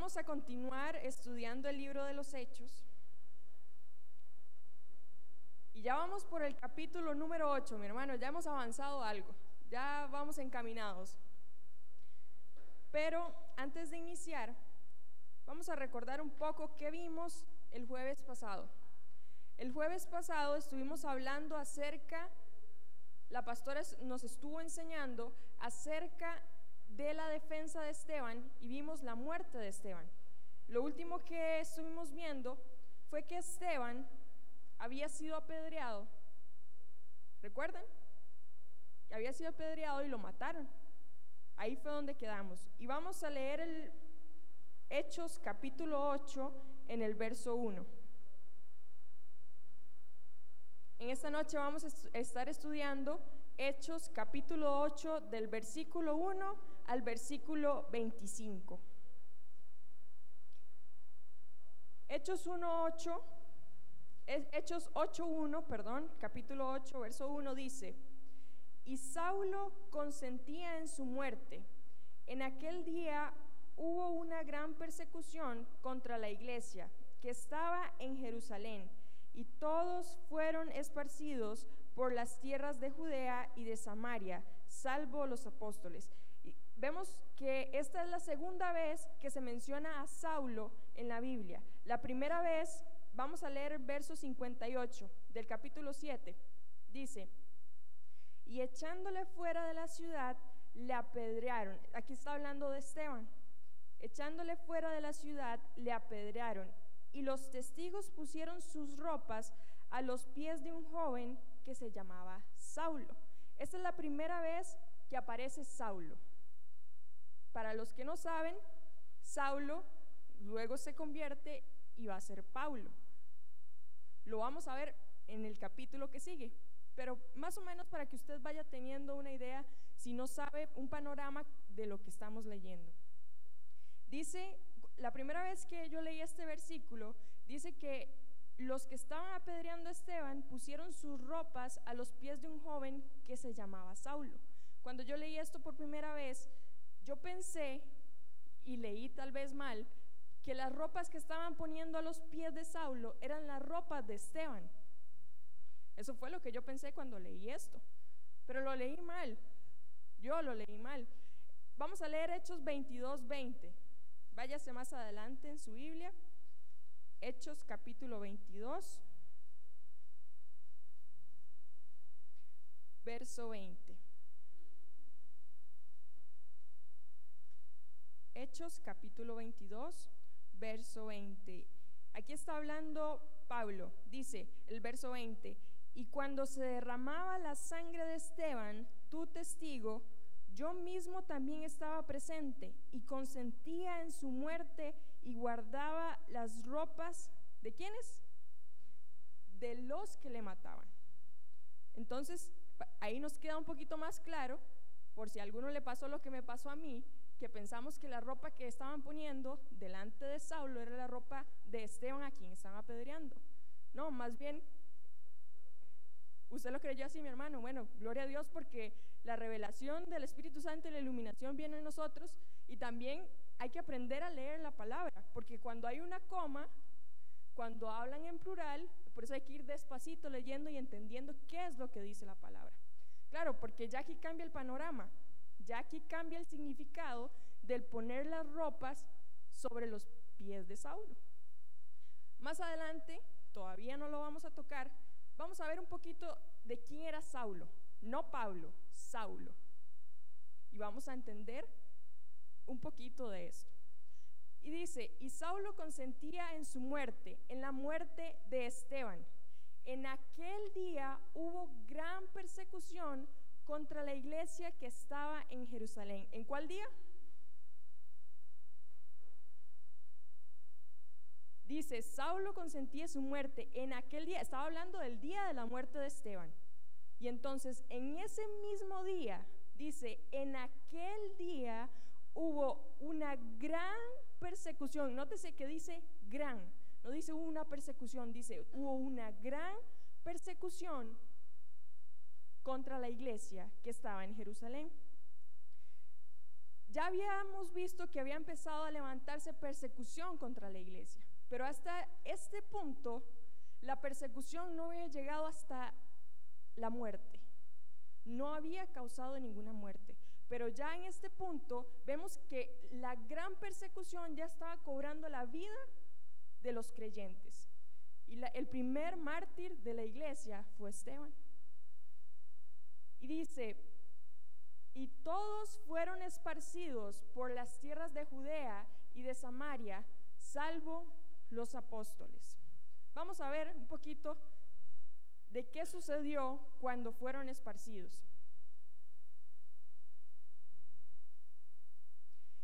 vamos a continuar estudiando el libro de los Hechos. Y ya vamos por el capítulo número 8, mi hermano, ya hemos avanzado algo, ya vamos encaminados. Pero antes de iniciar, vamos a recordar un poco qué vimos el jueves pasado. El jueves pasado estuvimos hablando acerca, la pastora nos estuvo enseñando acerca de la defensa de Esteban y vimos la muerte de Esteban. Lo último que estuvimos viendo fue que Esteban había sido apedreado. ¿Recuerdan? Había sido apedreado y lo mataron. Ahí fue donde quedamos. Y vamos a leer Hechos capítulo 8 en el verso 1. En esta noche vamos a estar estudiando Hechos capítulo 8 del versículo 1 al versículo 25. Hechos 1.8, Hechos 8.1, perdón, capítulo 8, verso 1 dice, y Saulo consentía en su muerte. En aquel día hubo una gran persecución contra la iglesia que estaba en Jerusalén, y todos fueron esparcidos por las tierras de Judea y de Samaria, salvo los apóstoles vemos que esta es la segunda vez que se menciona a Saulo en la Biblia. La primera vez, vamos a leer verso 58 del capítulo 7. Dice, y echándole fuera de la ciudad, le apedrearon. Aquí está hablando de Esteban. Echándole fuera de la ciudad, le apedrearon. Y los testigos pusieron sus ropas a los pies de un joven que se llamaba Saulo. Esta es la primera vez que aparece Saulo. Para los que no saben, Saulo luego se convierte y va a ser Paulo. Lo vamos a ver en el capítulo que sigue, pero más o menos para que usted vaya teniendo una idea, si no sabe, un panorama de lo que estamos leyendo. Dice, la primera vez que yo leí este versículo, dice que los que estaban apedreando a Esteban pusieron sus ropas a los pies de un joven que se llamaba Saulo. Cuando yo leí esto por primera vez, yo pensé, y leí tal vez mal, que las ropas que estaban poniendo a los pies de Saulo eran las ropas de Esteban. Eso fue lo que yo pensé cuando leí esto. Pero lo leí mal. Yo lo leí mal. Vamos a leer Hechos 22, 20. Váyase más adelante en su Biblia. Hechos capítulo 22, verso 20. Hechos capítulo 22, verso 20. Aquí está hablando Pablo, dice el verso 20, y cuando se derramaba la sangre de Esteban, tu testigo, yo mismo también estaba presente y consentía en su muerte y guardaba las ropas de quienes? De los que le mataban. Entonces, ahí nos queda un poquito más claro, por si a alguno le pasó lo que me pasó a mí, que pensamos que la ropa que estaban poniendo delante de Saulo era la ropa de Esteban a quien estaban apedreando. No, más bien, usted lo creyó así, mi hermano. Bueno, gloria a Dios porque la revelación del Espíritu Santo y la iluminación viene en nosotros y también hay que aprender a leer la palabra, porque cuando hay una coma, cuando hablan en plural, por eso hay que ir despacito leyendo y entendiendo qué es lo que dice la palabra. Claro, porque ya aquí cambia el panorama. Ya aquí cambia el significado del poner las ropas sobre los pies de Saulo. Más adelante, todavía no lo vamos a tocar, vamos a ver un poquito de quién era Saulo, no Pablo, Saulo. Y vamos a entender un poquito de esto. Y dice, y Saulo consentía en su muerte, en la muerte de Esteban. En aquel día hubo gran persecución contra la iglesia que estaba en Jerusalén. ¿En cuál día? Dice, Saulo consentía su muerte en aquel día, estaba hablando del día de la muerte de Esteban. Y entonces, en ese mismo día, dice, en aquel día hubo una gran persecución. Nótese que dice gran, no dice una persecución, dice hubo una gran persecución contra la iglesia que estaba en Jerusalén. Ya habíamos visto que había empezado a levantarse persecución contra la iglesia, pero hasta este punto la persecución no había llegado hasta la muerte. No había causado ninguna muerte. Pero ya en este punto vemos que la gran persecución ya estaba cobrando la vida de los creyentes. Y el primer mártir de la iglesia fue Esteban. Y dice, y todos fueron esparcidos por las tierras de Judea y de Samaria, salvo los apóstoles. Vamos a ver un poquito de qué sucedió cuando fueron esparcidos.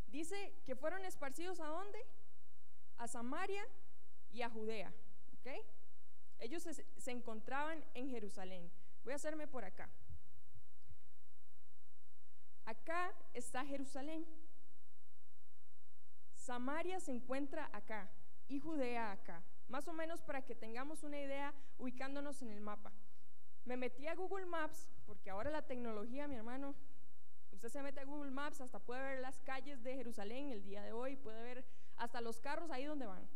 Dice que fueron esparcidos a dónde? A Samaria y a Judea. Ellos se encontraban en Jerusalén. Voy a hacerme por acá. Acá está Jerusalén. Samaria se encuentra acá y Judea acá. Más o menos para que tengamos una idea ubicándonos en el mapa. Me metí a Google Maps, porque ahora la tecnología, mi hermano, usted se mete a Google Maps, hasta puede ver las calles de Jerusalén el día de hoy, puede ver hasta los carros ahí donde van.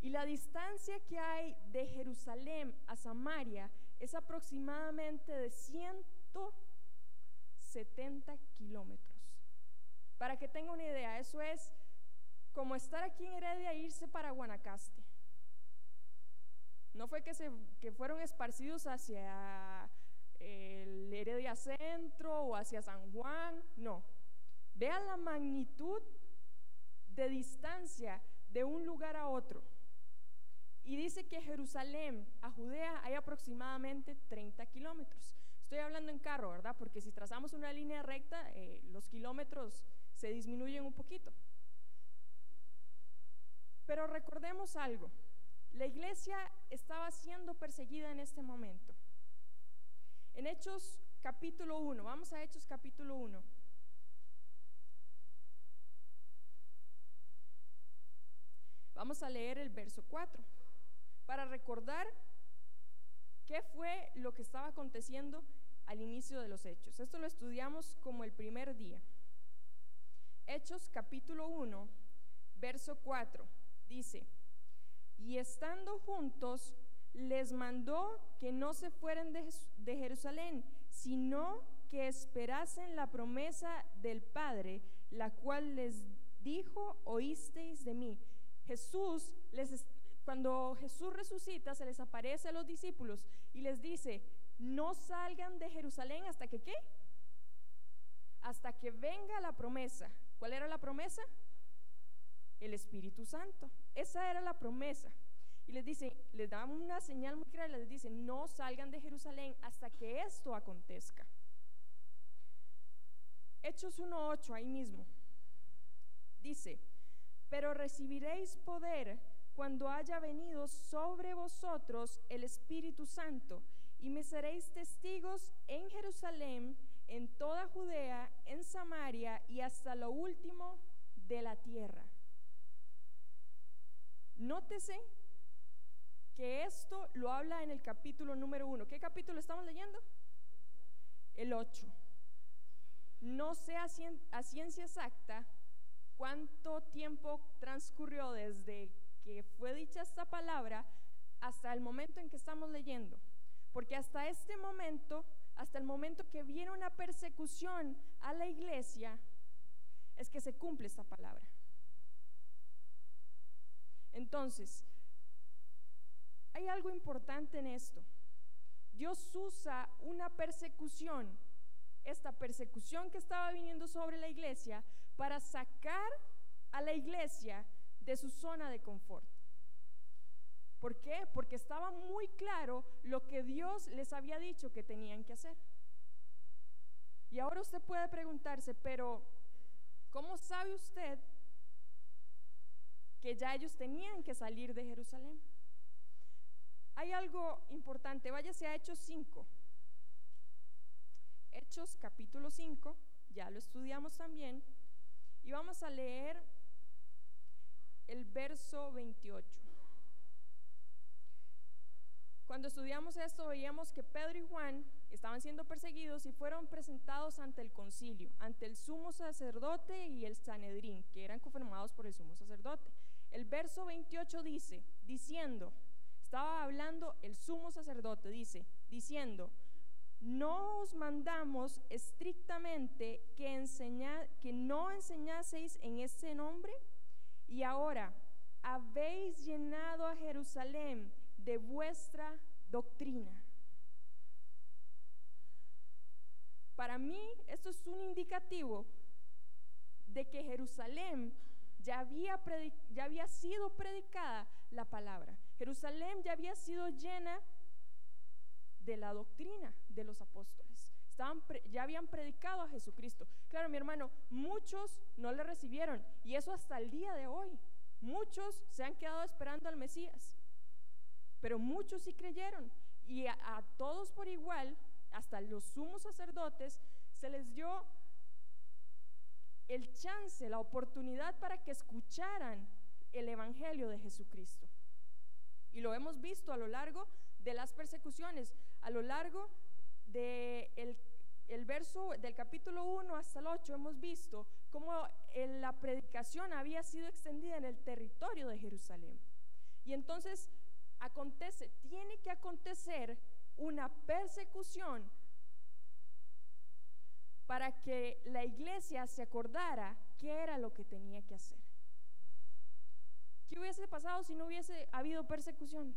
Y la distancia que hay de Jerusalén a Samaria es aproximadamente de 170 kilómetros. Para que tenga una idea, eso es como estar aquí en Heredia e irse para Guanacaste. No fue que, se, que fueron esparcidos hacia el Heredia Centro o hacia San Juan, no. Vean la magnitud de distancia de un lugar a otro. Y dice que Jerusalén a Judea hay aproximadamente 30 kilómetros. Estoy hablando en carro, ¿verdad? Porque si trazamos una línea recta, eh, los kilómetros se disminuyen un poquito. Pero recordemos algo, la iglesia estaba siendo perseguida en este momento. En Hechos capítulo 1, vamos a Hechos capítulo 1. Vamos a leer el verso 4 para recordar qué fue lo que estaba aconteciendo al inicio de los hechos. Esto lo estudiamos como el primer día. Hechos capítulo 1, verso 4 dice, y estando juntos, les mandó que no se fueran de, de, Jerusalén, sino que esperasen la promesa del Padre, la cual les dijo, oísteis de mí. Jesús les cuando Jesús resucita, se les aparece a los discípulos y les dice, no salgan de Jerusalén hasta que qué? Hasta que venga la promesa. ¿Cuál era la promesa? El Espíritu Santo. Esa era la promesa. Y les dice, les da una señal muy clara, les dice, no salgan de Jerusalén hasta que esto acontezca. Hechos 1.8, ahí mismo. Dice, pero recibiréis poder cuando haya venido sobre vosotros el Espíritu Santo, y me seréis testigos en Jerusalén, en toda Judea, en Samaria y hasta lo último de la tierra. Nótese que esto lo habla en el capítulo número uno. ¿Qué capítulo estamos leyendo? El 8. No sé a, ciencia exacta cuánto tiempo transcurrió desde que fue dicha esta palabra hasta el momento en que estamos leyendo. Porque hasta este momento, hasta el momento que viene una persecución a la iglesia, es que se cumple esta palabra. Entonces, hay algo importante en esto. Dios usa una persecución, esta persecución que estaba viniendo sobre la iglesia, para sacar a la iglesia de su zona de confort. ¿Por qué? Porque estaba muy claro lo que Dios les había dicho que tenían que hacer. Y ahora usted puede preguntarse, pero ¿cómo sabe usted que ya ellos tenían que salir de Jerusalén? Hay algo importante, váyase a Hechos 5. Hechos capítulo 5, ya lo estudiamos también, y vamos a leer el verso 28. Cuando estudiamos esto veíamos que Pedro y Juan estaban siendo perseguidos y fueron presentados ante el concilio, ante el sumo sacerdote y el Sanedrín, que eran confirmados por el sumo sacerdote. El verso 28 dice, diciendo, estaba hablando el sumo sacerdote, dice, diciendo, no os mandamos estrictamente que, que no enseñaseis en ese nombre y ahora habéis llenado a Jerusalén de vuestra doctrina. Para mí esto es un indicativo de que Jerusalén ya había, ya había sido predicada la palabra. Jerusalén ya había sido llena de la doctrina de los apóstoles. Estaban ya habían predicado a Jesucristo. Claro, mi hermano, muchos no le recibieron y eso hasta el día de hoy. Muchos se han quedado esperando al Mesías, pero muchos sí creyeron y a todos por igual hasta los sumos sacerdotes, se les dio el chance, la oportunidad para que escucharan el Evangelio de Jesucristo. Y lo hemos visto a lo largo de las persecuciones, a lo largo de el verso del capítulo 1 hasta el 8 hemos visto cómo la predicación había sido extendida en el territorio de Jerusalén. Y entonces acontece, tiene que acontecer una persecución para que la iglesia se acordara qué era lo que tenía que hacer. ¿Qué hubiese pasado si no hubiese habido persecución?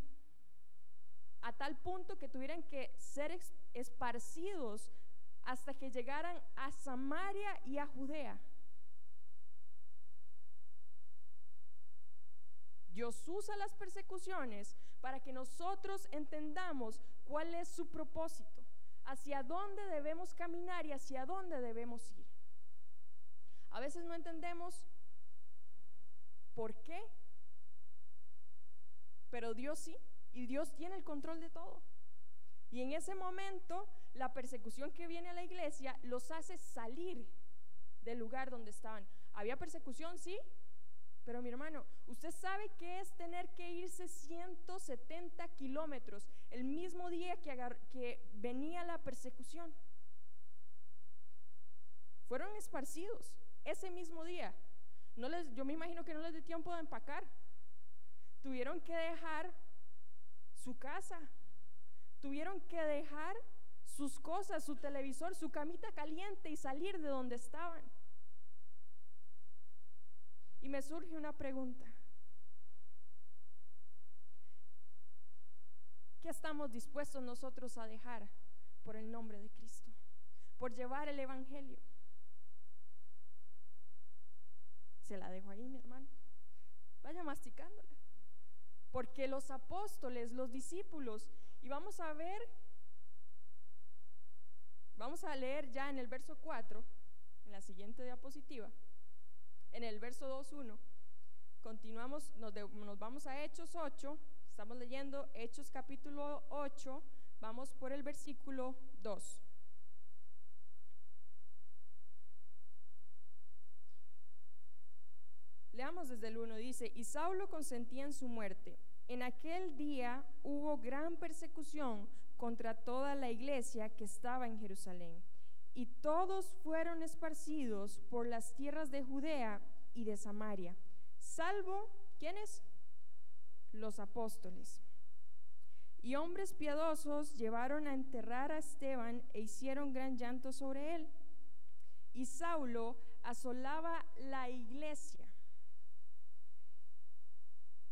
A tal punto que tuvieran que ser esparcidos hasta que llegaran a Samaria y a Judea. Dios usa las persecuciones para que nosotros entendamos cuál es su propósito, hacia dónde debemos caminar y hacia dónde debemos ir. A veces no entendemos por qué, pero Dios sí, y Dios tiene el control de todo. Y en ese momento, la persecución que viene a la iglesia los hace salir del lugar donde estaban. ¿Había persecución? Sí, pero mi hermano, ¿usted sabe qué es tener que irse 170 kilómetros el mismo día que, que venía la persecución? Fueron esparcidos ese mismo día. Yo me imagino que no les dio tiempo de empacar. Tuvieron que dejar su casa. Tuvieron que dejar sus cosas, su televisor, su camita caliente y salir de donde estaban. Y me surge una pregunta. ¿Qué estamos dispuestos nosotros a dejar por el nombre de Cristo? Por llevar el Evangelio. Se la dejo ahí, mi hermano. Vaya masticándola. Porque los apóstoles, los discípulos, y vamos a ver, vamos a leer ya en el verso 4, en la siguiente diapositiva en el verso 2.1. Continuamos, nos, vamos a Hechos 8, estamos leyendo Hechos capítulo 8, vamos por el versículo 2. Leamos desde el 1, dice, y Saulo consentía en su muerte. En aquel día hubo gran persecución contra toda la iglesia que estaba en Jerusalén y todos fueron esparcidos por las tierras de Judea y de Samaria, salvo, ¿quiénes? Los apóstoles. Y hombres piadosos llevaron a enterrar a Esteban e hicieron gran llanto sobre él. Y Saulo asolaba la iglesia.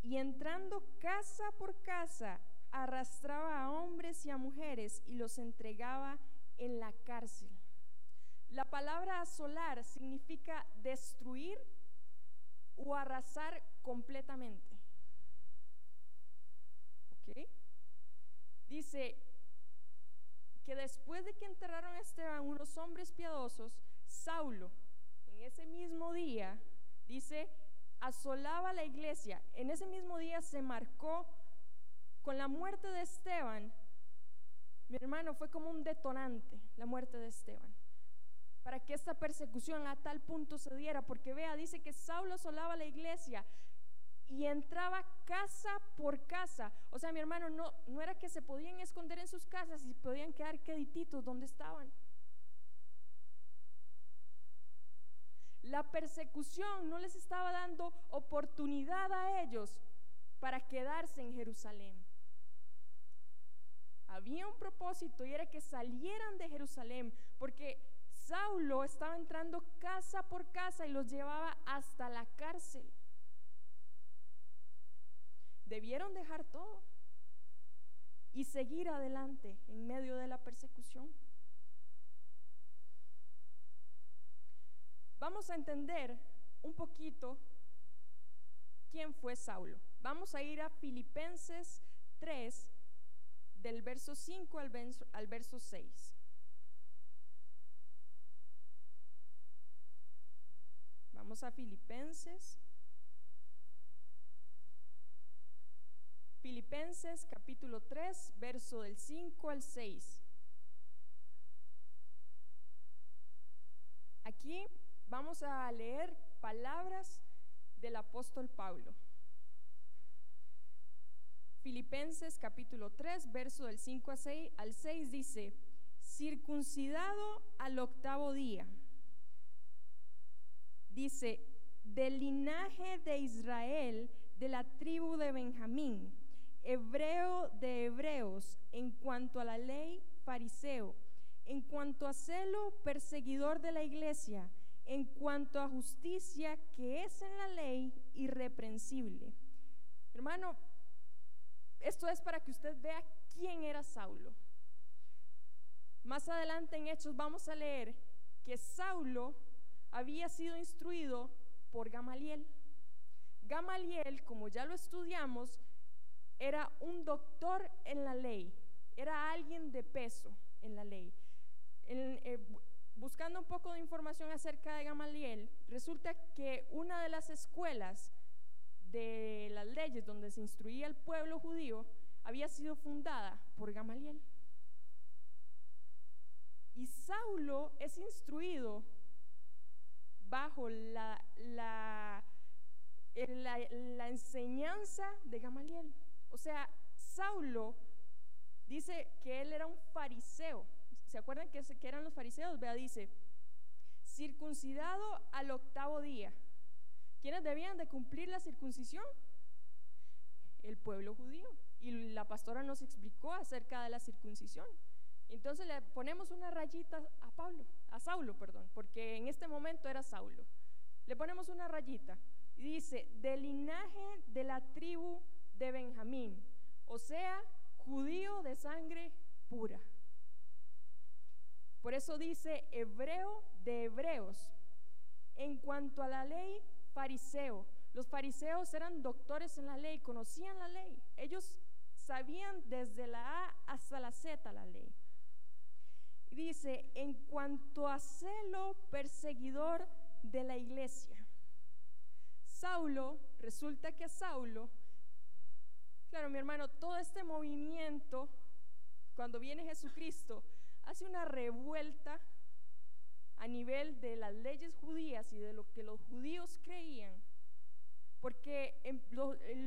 Y entrando casa por casa, arrastraba a hombres y a mujeres y los entregaba en la cárcel. La palabra asolar significa destruir o arrasar completamente. Dice que después de que enterraron a Esteban unos hombres piadosos, Saulo, en ese mismo día, dice, asolaba la iglesia. En ese mismo día se marcó con la muerte de Esteban. Mi hermano fue como un detonante, la muerte de Esteban para que esta persecución a tal punto se diera, porque vea, dice que Saulo asolaba la iglesia y entraba casa por casa. O sea, mi hermano, no, no era que se podían esconder en sus casas y podían quedar quedititos donde estaban. La persecución no les estaba dando oportunidad a ellos para quedarse en Jerusalén. Había un propósito y era que salieran de Jerusalén, porque Saulo estaba entrando casa por casa y los llevaba hasta la cárcel. Debieron dejar todo y seguir adelante en medio de la persecución. Vamos a entender un poquito quién fue Saulo. Vamos a ir a Filipenses 3, del verso 5 al verso, al verso 6. Vamos a Filipenses. Filipenses capítulo 3, verso del 5 al 6. Aquí vamos a leer palabras del apóstol Pablo. Filipenses capítulo 3, verso del 5 al 6 dice, circuncidado al octavo día. Dice, del linaje de Israel, de la tribu de Benjamín, hebreo de hebreos, en cuanto a la ley, fariseo, en cuanto a celo, perseguidor de la iglesia, en cuanto a justicia que es en la ley, irreprensible. Hermano, esto es para que usted vea quién era Saulo. Más adelante en Hechos vamos a leer que Saulo había sido instruido por Gamaliel. Gamaliel, como ya lo estudiamos, era un doctor en la ley, era alguien de peso en la ley. Eh, buscando un poco de información acerca de Gamaliel, resulta que una de las escuelas de las leyes donde se instruía el pueblo judío había sido fundada por Gamaliel. Y Saulo es instruido bajo la, la, la, enseñanza de Gamaliel. O sea, Saulo dice que él era un fariseo. ¿Se acuerdan que, eran los fariseos? Vea, dice, circuncidado al octavo día. ¿Quiénes debían de cumplir la circuncisión? El pueblo judío. Y la pastora nos explicó acerca de la circuncisión. Entonces le ponemos una rayita a Pablo, a Saulo, perdón, porque en este momento era Saulo. Le ponemos una rayita y dice, del linaje de la tribu de Benjamín, o sea, judío de sangre pura. Por eso dice hebreo de hebreos. En cuanto a la ley, fariseo. Los fariseos eran doctores en la ley, conocían la ley. Ellos sabían desde la A hasta la Z la ley. dice, en cuanto a celo perseguidor de la iglesia. Saulo, resulta que Saulo, claro, mi hermano, todo este movimiento, cuando viene Jesucristo, hace una revuelta a nivel de las leyes judías y de lo que los judíos creían, porque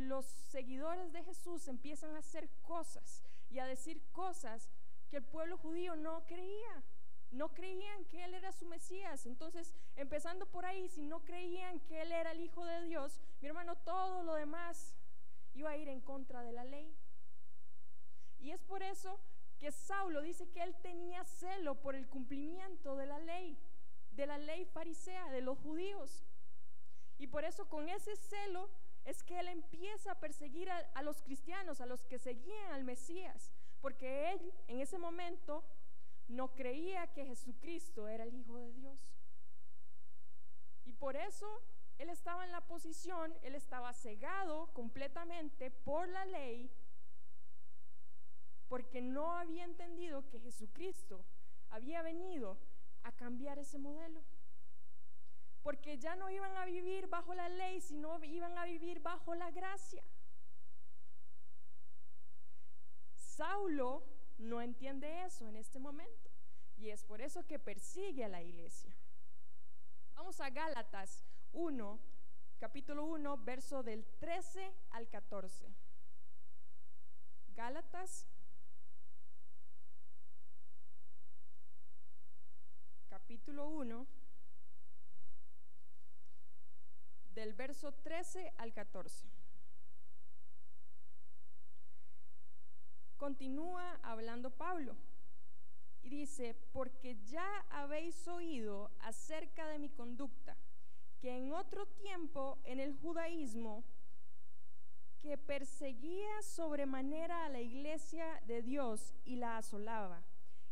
los seguidores de Jesús empiezan a hacer cosas y a decir cosas que el pueblo judío no creía. No creían que Él era su Mesías. Entonces, empezando por ahí, si no creían que Él era el Hijo de Dios, mi hermano, todo lo demás iba a ir en contra de la ley. Y es por eso que Saulo dice que él tenía celo por el cumplimiento de la ley, de la ley farisea, de los judíos. Y por eso con ese celo es que él empieza a perseguir a, los cristianos, a los que seguían al Mesías, porque él en ese momento no creía que Jesucristo era el Hijo de Dios. Y por eso él estaba en la posición, él estaba cegado completamente por la ley porque no había entendido que Jesucristo había venido a cambiar ese modelo. Porque ya no iban a vivir bajo la ley, sino iban a vivir bajo la gracia. Saulo no entiende eso en este momento y es por eso que persigue a la iglesia. Vamos a Gálatas 1 capítulo 1, verso del 13 al 14. Gálatas, capítulo 1, del verso 13 al 14. Continúa hablando Pablo y dice, porque ya habéis oído acerca de mi conducta, que en otro tiempo en el judaísmo, que perseguía sobremanera a la iglesia de Dios y la asolaba,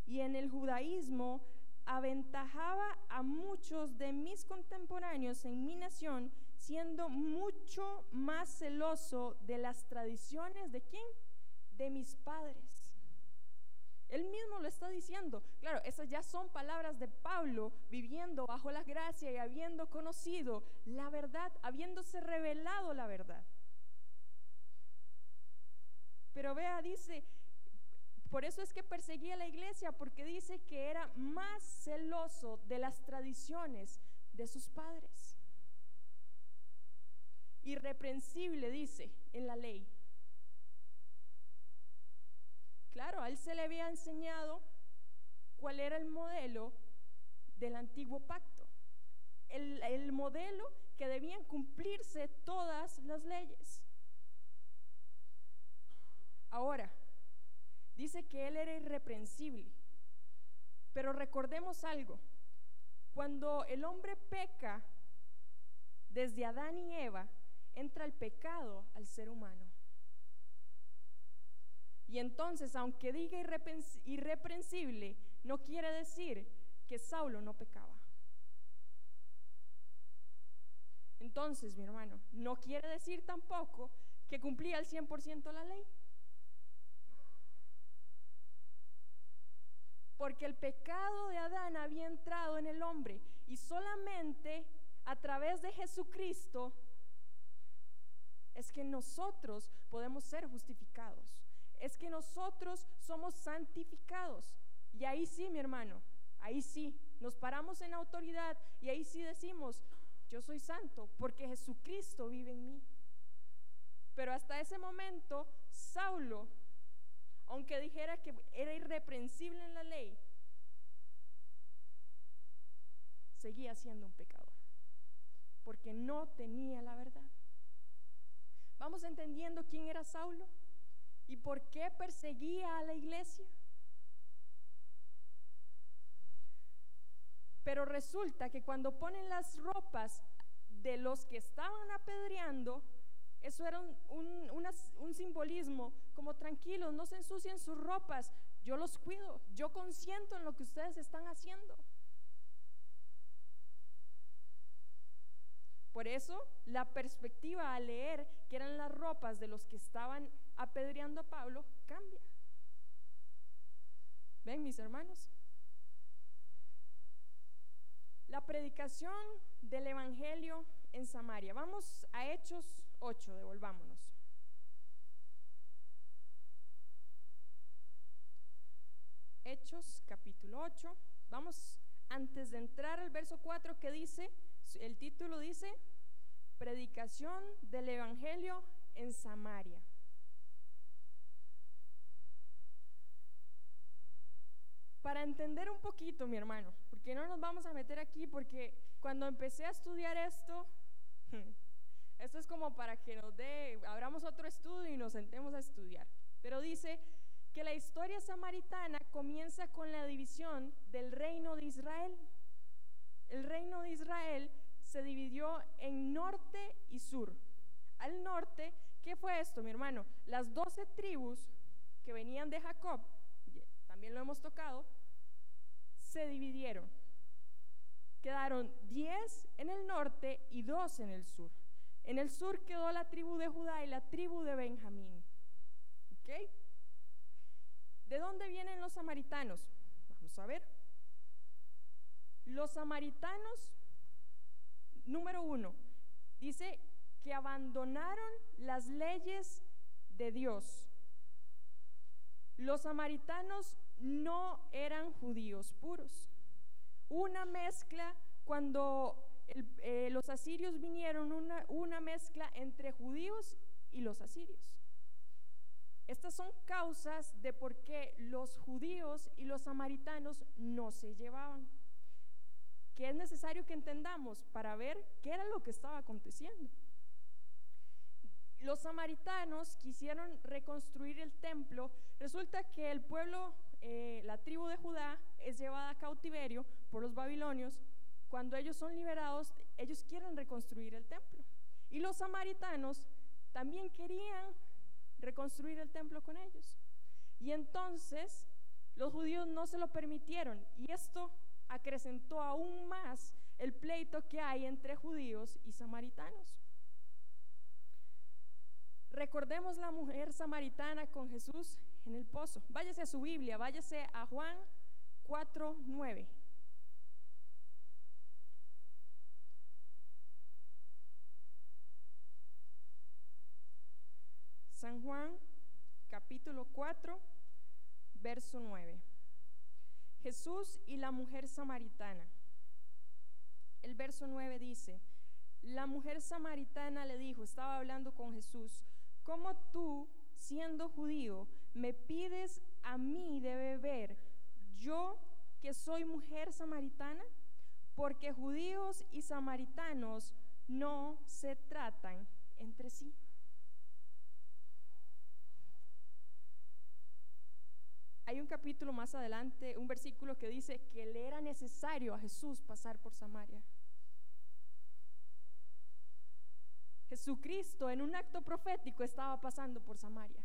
y en el judaísmo aventajaba a muchos de mis contemporáneos en mi nación, siendo mucho más celoso de las tradiciones de quién? De mis padres. Él mismo lo está diciendo. Claro, esas ya son palabras de Pablo viviendo bajo la gracia y habiendo conocido la verdad, habiéndose revelado la verdad. Pero vea, dice, por eso es que perseguía la iglesia, porque dice que era más celoso de las tradiciones de sus padres. Irreprensible, dice, en la ley. Claro, a él se le había enseñado cuál era el modelo del antiguo pacto, el, el modelo que debían cumplirse todas las leyes. Ahora, que él era irreprensible, pero recordemos algo, cuando el hombre peca, desde Adán y Eva, entra el pecado al ser humano. Y entonces, aunque diga irreprensible, no quiere decir que Saulo no pecaba. Entonces, mi hermano, no quiere decir tampoco que cumplía al 100% la ley. Porque el pecado de Adán había entrado en el hombre y solamente a través de Jesucristo es que nosotros podemos ser justificados es que nosotros somos santificados. Y ahí sí, mi hermano, ahí sí, nos paramos en autoridad y ahí sí decimos, yo soy santo porque Jesucristo vive en mí. Pero hasta ese momento, Saulo, aunque dijera que era irreprensible en la ley, seguía siendo un pecador, porque no tenía la verdad. ¿Vamos entendiendo quién era Saulo? ¿Y por qué perseguía a la iglesia? Pero resulta que cuando ponen las ropas de los que estaban apedreando, eso era un, simbolismo como tranquilos, no se ensucien sus ropas, yo los cuido, yo consiento en lo que ustedes están haciendo. Por eso la perspectiva al leer que eran las ropas de los que estaban apedreando a Pablo cambia. ¿Ven mis hermanos? La predicación del Evangelio en Samaria. Vamos a Hechos 8, devolvámonos. Hechos capítulo 8. Vamos antes de entrar al verso 4 que dice, el título dice, Predicación del Evangelio en Samaria. Para entender un poquito, mi hermano, porque no nos vamos a meter aquí, porque cuando empecé a estudiar esto, esto es como para que nos dé, abramos otro estudio y nos sentemos a estudiar. Pero dice que la historia samaritana comienza con la división del reino de Israel. El reino de Israel se dividió en norte y sur. Al norte, ¿qué fue esto, mi hermano? Las doce tribus que venían de Jacob, también lo hemos tocado, se dividieron. Quedaron diez en el norte y dos en el sur. En el sur quedó la tribu de Judá y la tribu de Benjamín. ¿Ok? ¿De dónde vienen los samaritanos? Vamos a ver. Los samaritanos número uno, dice que abandonaron las leyes de Dios. Los samaritanos no eran judíos puros. Una mezcla cuando eh, los asirios vinieron una, una mezcla entre judíos y los asirios. Estas son causas de por qué los judíos y los samaritanos no se llevaban. Que es necesario que entendamos para ver qué era lo que estaba aconteciendo. Los samaritanos quisieron reconstruir el templo. Resulta que el pueblo, eh, la tribu de Judá, es llevada a cautiverio por los babilonios. Cuando ellos son liberados, ellos quieren reconstruir el templo. Y los samaritanos también querían reconstruir el templo con ellos. Y entonces los judíos no se lo permitieron y esto acrecentó aún más el pleito que hay entre judíos y samaritanos. Recordemos la mujer samaritana con Jesús en el pozo. Váyase a su Biblia, váyase a Juan 4:9. San Juan, capítulo 4, verso 9. Jesús y la mujer samaritana. El verso 9 dice, la mujer samaritana le dijo, estaba hablando con Jesús, ¿cómo tú, siendo judío, me pides a mí de beber, yo que soy mujer samaritana? Porque judíos y samaritanos no se tratan entre sí. Hay un capítulo más adelante, un versículo que dice que le era necesario a Jesús pasar por Samaria. Jesucristo en un acto profético estaba pasando por Samaria.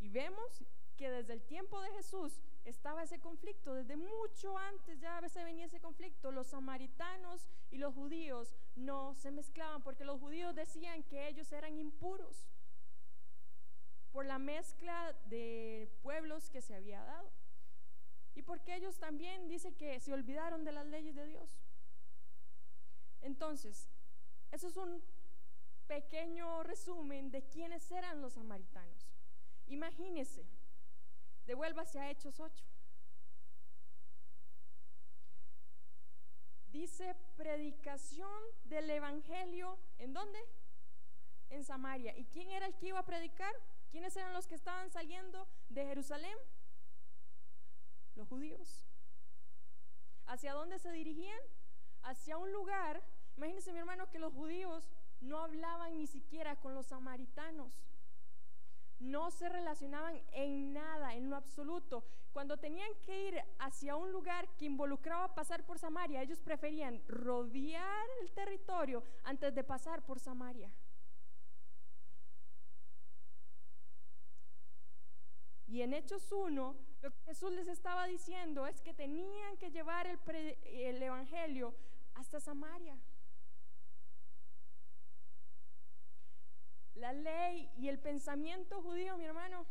Y vemos que desde el tiempo de Jesús estaba ese conflicto, desde mucho antes ya a veces venía ese conflicto. Los samaritanos y los judíos no se mezclaban porque los judíos decían que ellos eran impuros por la mezcla de pueblos que se había dado. Y porque ellos también dice que se olvidaron de las leyes de Dios. Entonces, eso es un pequeño resumen de quiénes eran los samaritanos. Imagínese, devuélvase a Hechos 8. Dice predicación del Evangelio, ¿en dónde? En Samaria. ¿Y quién era el que iba a predicar? ¿Quiénes eran los que estaban saliendo de Jerusalén? Los judíos. ¿Hacia dónde se dirigían? Hacia un lugar. Imagínense mi hermano que los judíos no hablaban ni siquiera con los samaritanos. No se relacionaban en nada, en lo absoluto. Cuando tenían que ir hacia un lugar que involucraba pasar por Samaria, ellos preferían rodear el territorio antes de pasar por Samaria. Y en Hechos 1, lo que Jesús les estaba diciendo es que tenían que llevar el, el Evangelio hasta Samaria. La ley y el pensamiento judío, mi hermano,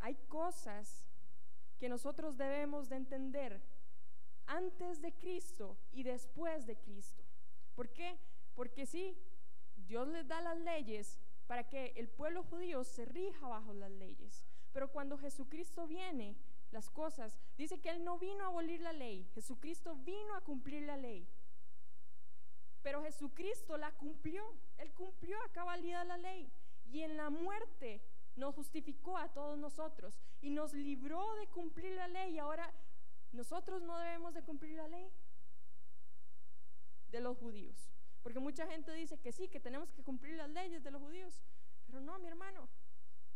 hay cosas que nosotros debemos de entender antes de Cristo y después de Cristo. ¿Por qué? Porque sí, Dios les da las leyes para que el pueblo judío se rija bajo las leyes. Pero cuando Jesucristo viene, las cosas, dice que Él no vino a abolir la ley, Jesucristo vino a cumplir la ley. Pero Jesucristo la cumplió, Él cumplió a cabalidad la ley. Y en la muerte nos justificó a todos nosotros y nos libró de cumplir la ley. Y ahora nosotros no debemos de cumplir la ley de los judíos. Porque mucha gente dice que sí, que tenemos que cumplir las leyes de los judíos. Pero no, mi hermano.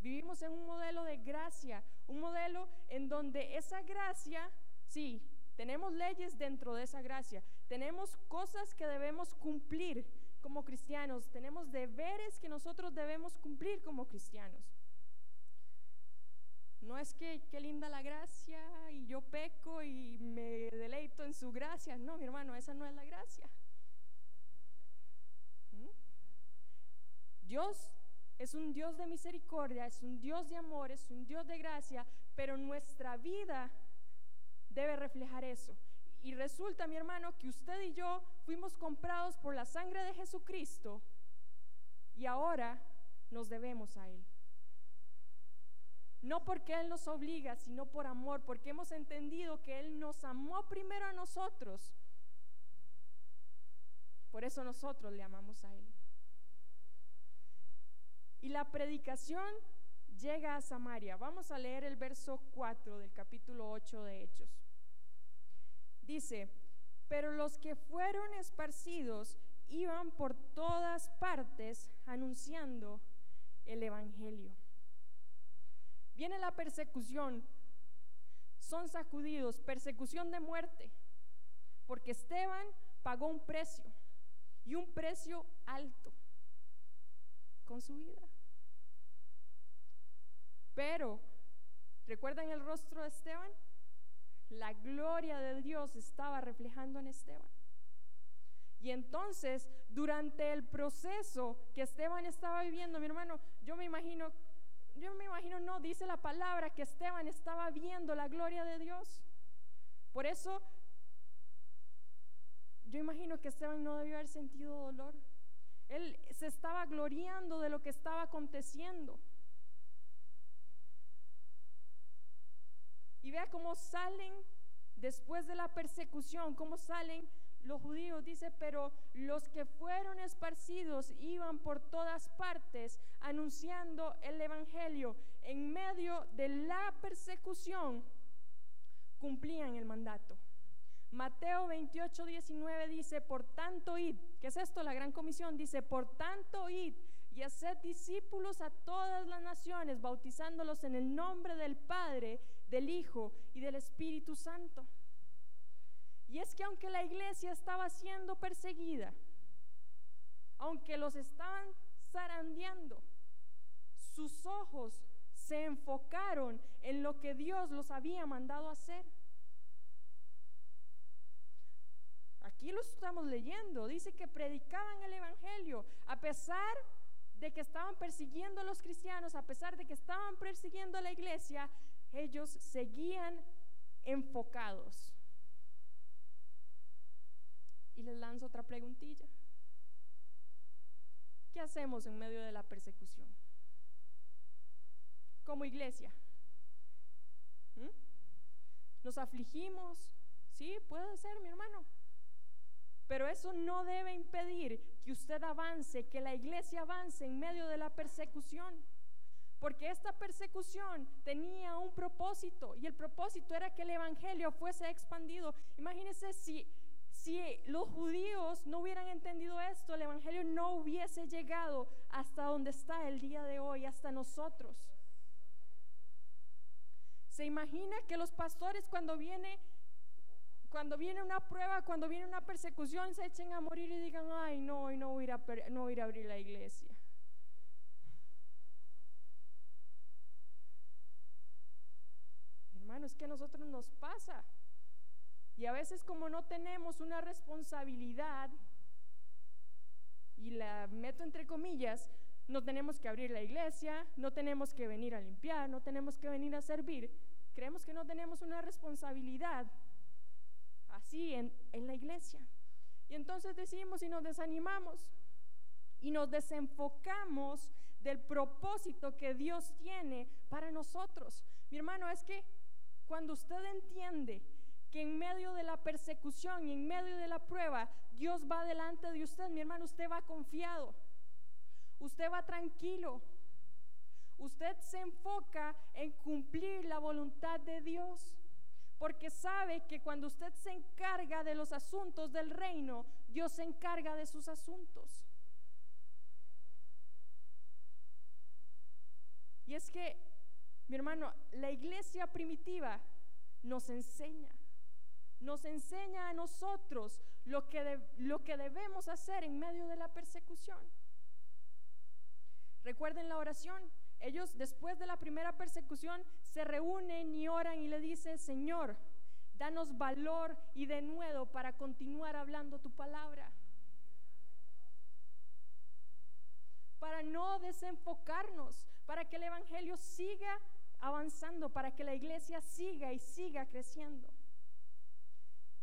Vivimos en un modelo de gracia, un modelo en donde esa gracia, sí, tenemos leyes dentro de esa gracia, tenemos cosas que debemos cumplir como cristianos, tenemos deberes que nosotros debemos cumplir como cristianos. No es que qué linda la gracia y yo peco y me deleito en su gracia. No, mi hermano, esa no es la gracia. ¿Mm? Dios es un Dios de misericordia, es un Dios de amor, es un Dios de gracia, pero nuestra vida debe reflejar eso. Y resulta, mi hermano, que usted y yo fuimos comprados por la sangre de Jesucristo y ahora nos debemos a Él. No porque Él nos obliga, sino por amor, porque hemos entendido que Él nos amó primero a nosotros. Por eso nosotros le amamos a Él. Y la predicación llega a Samaria. Vamos a leer el verso 4 del capítulo 8 de Hechos. Dice, pero los que fueron esparcidos iban por todas partes anunciando el Evangelio. Viene la persecución, son sacudidos, persecución de muerte, porque Esteban pagó un precio y un precio alto con su vida. Pero, ¿recuerdan el rostro de Esteban? La gloria de Dios estaba reflejando en Esteban. Y entonces, durante el proceso que Esteban estaba viviendo, mi hermano, yo me imagino, yo me imagino, no, dice la palabra que Esteban estaba viendo la gloria de Dios. Por eso, yo imagino que Esteban no debió haber sentido dolor. Él se estaba gloriando de lo que estaba aconteciendo. Y vea cómo salen después de la persecución, cómo salen los judíos. Dice, pero los que fueron esparcidos iban por todas partes anunciando el Evangelio. En medio de la persecución cumplían el mandato. Mateo 28, 19 dice, por tanto id, ¿qué es esto? La gran comisión dice, por tanto id y haced discípulos a todas las naciones, bautizándolos en el nombre del Padre, del Hijo y del Espíritu Santo. Y es que aunque la iglesia estaba siendo perseguida, aunque los estaban zarandeando, sus ojos se enfocaron en lo que Dios los había mandado hacer. Aquí lo estamos leyendo, dice que predicaban el Evangelio a pesar de que estaban persiguiendo a los cristianos, a pesar de que estaban persiguiendo a la iglesia, ellos seguían enfocados. Y les lanzo otra preguntilla. ¿Qué hacemos en medio de la persecución? Como iglesia. ¿Nos afligimos? Sí, puede ser, mi hermano. Pero eso no debe impedir que usted avance, que la iglesia avance en medio de la persecución. Porque esta persecución tenía un propósito y el propósito era que el Evangelio fuese expandido. Imagínense si, si los judíos no hubieran entendido esto, el Evangelio no hubiese llegado hasta donde está el día de hoy, hasta nosotros. ¿Se imagina que los pastores cuando viene cuando viene una prueba, cuando viene una persecución, se echen a morir y digan, ay, no, hoy no voy a no voy a abrir la iglesia. Hermano, es que a nosotros nos pasa. Y a veces como no tenemos una responsabilidad, y la meto entre comillas, no tenemos que abrir la iglesia, no tenemos que venir a limpiar, no tenemos que venir a servir, creemos que no tenemos una responsabilidad así en, en la iglesia. Y entonces decimos y nos desanimamos y nos desenfocamos del propósito que Dios tiene para nosotros. Mi hermano, es que cuando usted entiende que en medio de la persecución y en medio de la prueba, Dios va delante de usted, mi hermano, usted va confiado, usted va tranquilo, usted se enfoca en cumplir la voluntad de Dios porque sabe que cuando usted se encarga de los asuntos del reino, Dios se encarga de sus asuntos. Y es que, mi hermano, la iglesia primitiva nos enseña, nos enseña a nosotros lo que, lo que debemos hacer en medio de la persecución. Recuerden la oración, ellos después de la primera persecución se reúnen y oran y le dicen, Señor, danos valor y de nuevo para continuar hablando tu palabra. Para no desenfocarnos, para que el Evangelio siga avanzando, para que la iglesia siga y siga creciendo.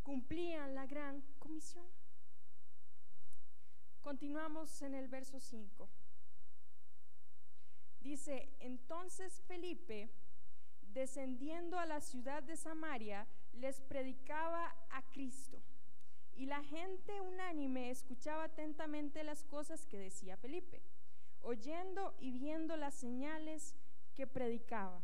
Cumplían la gran comisión. Continuamos en el verso 5. dice, entonces Felipe, descendiendo a la ciudad de Samaria, les predicaba a Cristo. Y la gente unánime escuchaba atentamente las cosas que decía Felipe, oyendo y viendo las señales que predicaba.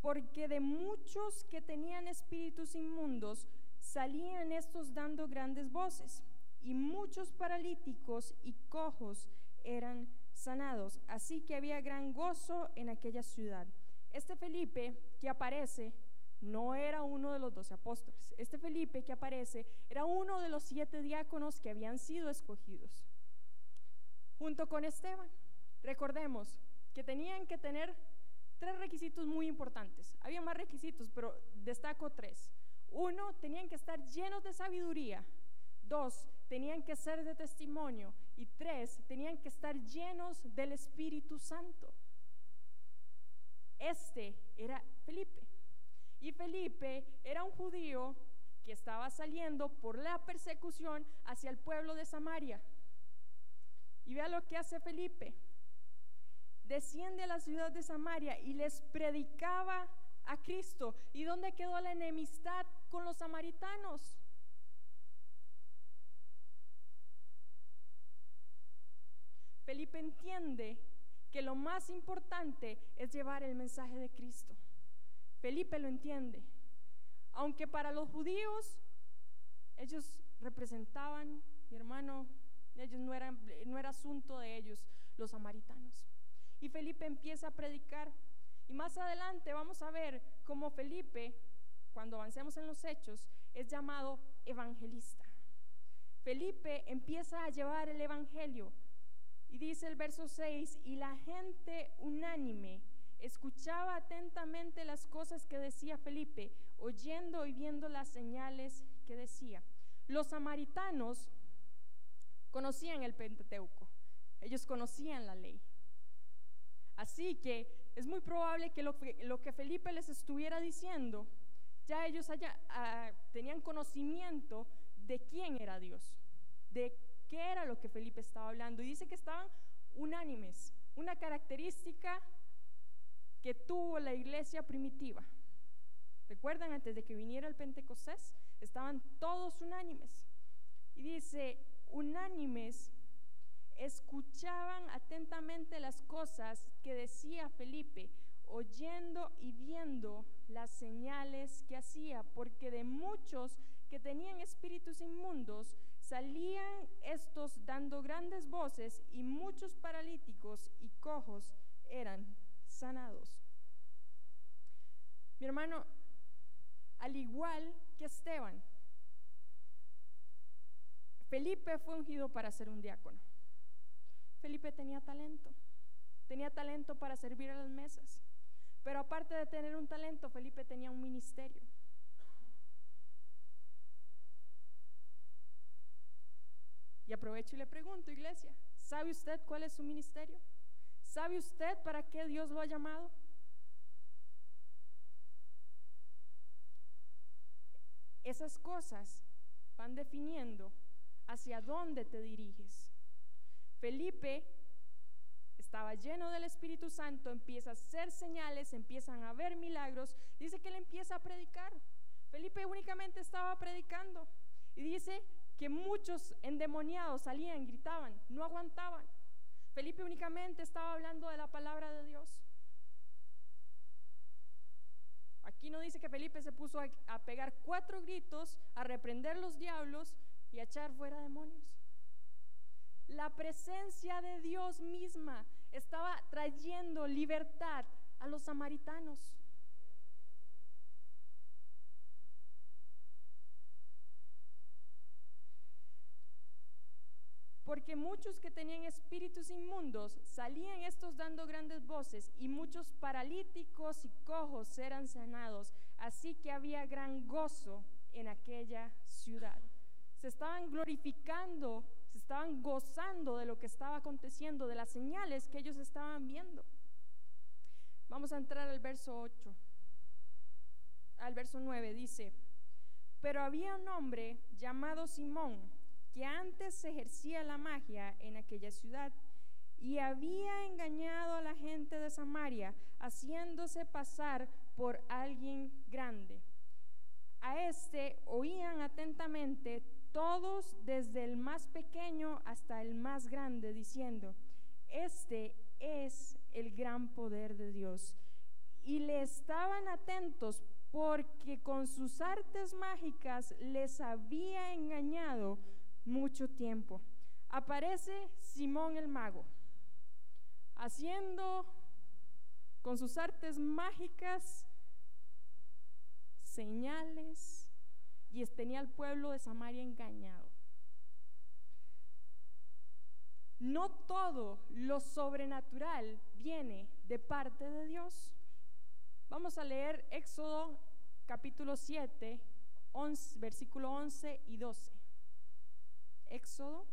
Porque de muchos que tenían espíritus inmundos salían estos dando grandes voces, y muchos paralíticos y cojos eran sanados. Así que había gran gozo en aquella ciudad. Este Felipe que aparece no era uno de los doce apóstoles. Este Felipe que aparece era uno de los siete diáconos que habían sido escogidos. Junto con Esteban, recordemos que tenían que tener tres requisitos muy importantes. Había más requisitos, pero destaco tres. Uno, tenían que estar llenos de sabiduría. Dos, tenían que ser de testimonio. Y tres, tenían que estar llenos del Espíritu Santo. Este era Felipe. Y Felipe era un judío que estaba saliendo por la persecución hacia el pueblo de Samaria. Y vea lo que hace Felipe. Desciende a la ciudad de Samaria y les predicaba a Cristo. ¿Y dónde quedó la enemistad con los samaritanos? Felipe entiende que lo más importante es llevar el mensaje de Cristo. Felipe lo entiende. Aunque para los judíos ellos representaban, mi hermano, ellos no eran no era asunto de ellos, los samaritanos. Y Felipe empieza a predicar. Y más adelante vamos a ver cómo Felipe, cuando avancemos en los hechos, es llamado evangelista. Felipe empieza a llevar el evangelio. Y dice el verso 6, y la gente unánime escuchaba atentamente las cosas que decía Felipe, oyendo y viendo las señales que decía. Los samaritanos conocían el Pentateuco, ellos conocían la ley. Así que es muy probable que lo, que, Felipe les estuviera diciendo, ya ellos ah, tenían conocimiento de quién era Dios, de qué era lo que Felipe estaba hablando. Y dice que estaban unánimes, una característica que tuvo la iglesia primitiva. ¿Recuerdan antes de que viniera el Pentecostés? Estaban todos unánimes. Y dice, unánimes escuchaban atentamente las cosas que decía Felipe, oyendo y viendo las señales que hacía, porque de muchos que tenían espíritus inmundos salían estos dando grandes voces y muchos paralíticos y cojos eran sanados. Mi hermano, al igual que Esteban, Felipe fue ungido para ser un diácono. Felipe tenía talento, tenía talento para servir a las mesas, pero aparte de tener un talento, Felipe tenía un ministerio. Y aprovecho y le pregunto, iglesia, ¿sabe usted cuál es su ministerio? ¿Sabe usted para qué Dios lo ha llamado? Esas cosas van definiendo hacia dónde te diriges. Felipe estaba lleno del Espíritu Santo, empieza a hacer señales, empiezan a ver milagros, dice que él empieza a predicar. Felipe únicamente estaba predicando y dice que muchos endemoniados salían, gritaban, no aguantaban. Felipe únicamente estaba hablando de la palabra de Dios. Aquí no dice que Felipe se puso a, pegar cuatro gritos, a reprender los diablos y a echar fuera demonios. La presencia de Dios misma estaba trayendo libertad a los samaritanos. porque muchos que tenían espíritus inmundos salían estos dando grandes voces y muchos paralíticos y cojos eran sanados, así que había gran gozo en aquella ciudad. Se estaban glorificando, estaban gozando de lo que estaba aconteciendo, de las señales que ellos estaban viendo. Vamos a entrar al verso 8. Al verso 9 dice, pero había un hombre llamado Simón, que antes ejercía la magia en aquella ciudad y había engañado a la gente de Samaria, haciéndose pasar por alguien grande. A este oían atentamente todos desde el más pequeño hasta el más grande, diciendo, este es el gran poder de Dios. Y le estaban atentos porque con sus artes mágicas les había engañado mucho tiempo. Aparece Simón el mago, haciendo con sus artes mágicas señales y tenía al pueblo de Samaria engañado. No todo lo sobrenatural viene de parte de Dios. Vamos a leer Éxodo capítulo 7, versículo 11 y 12. Éxodo.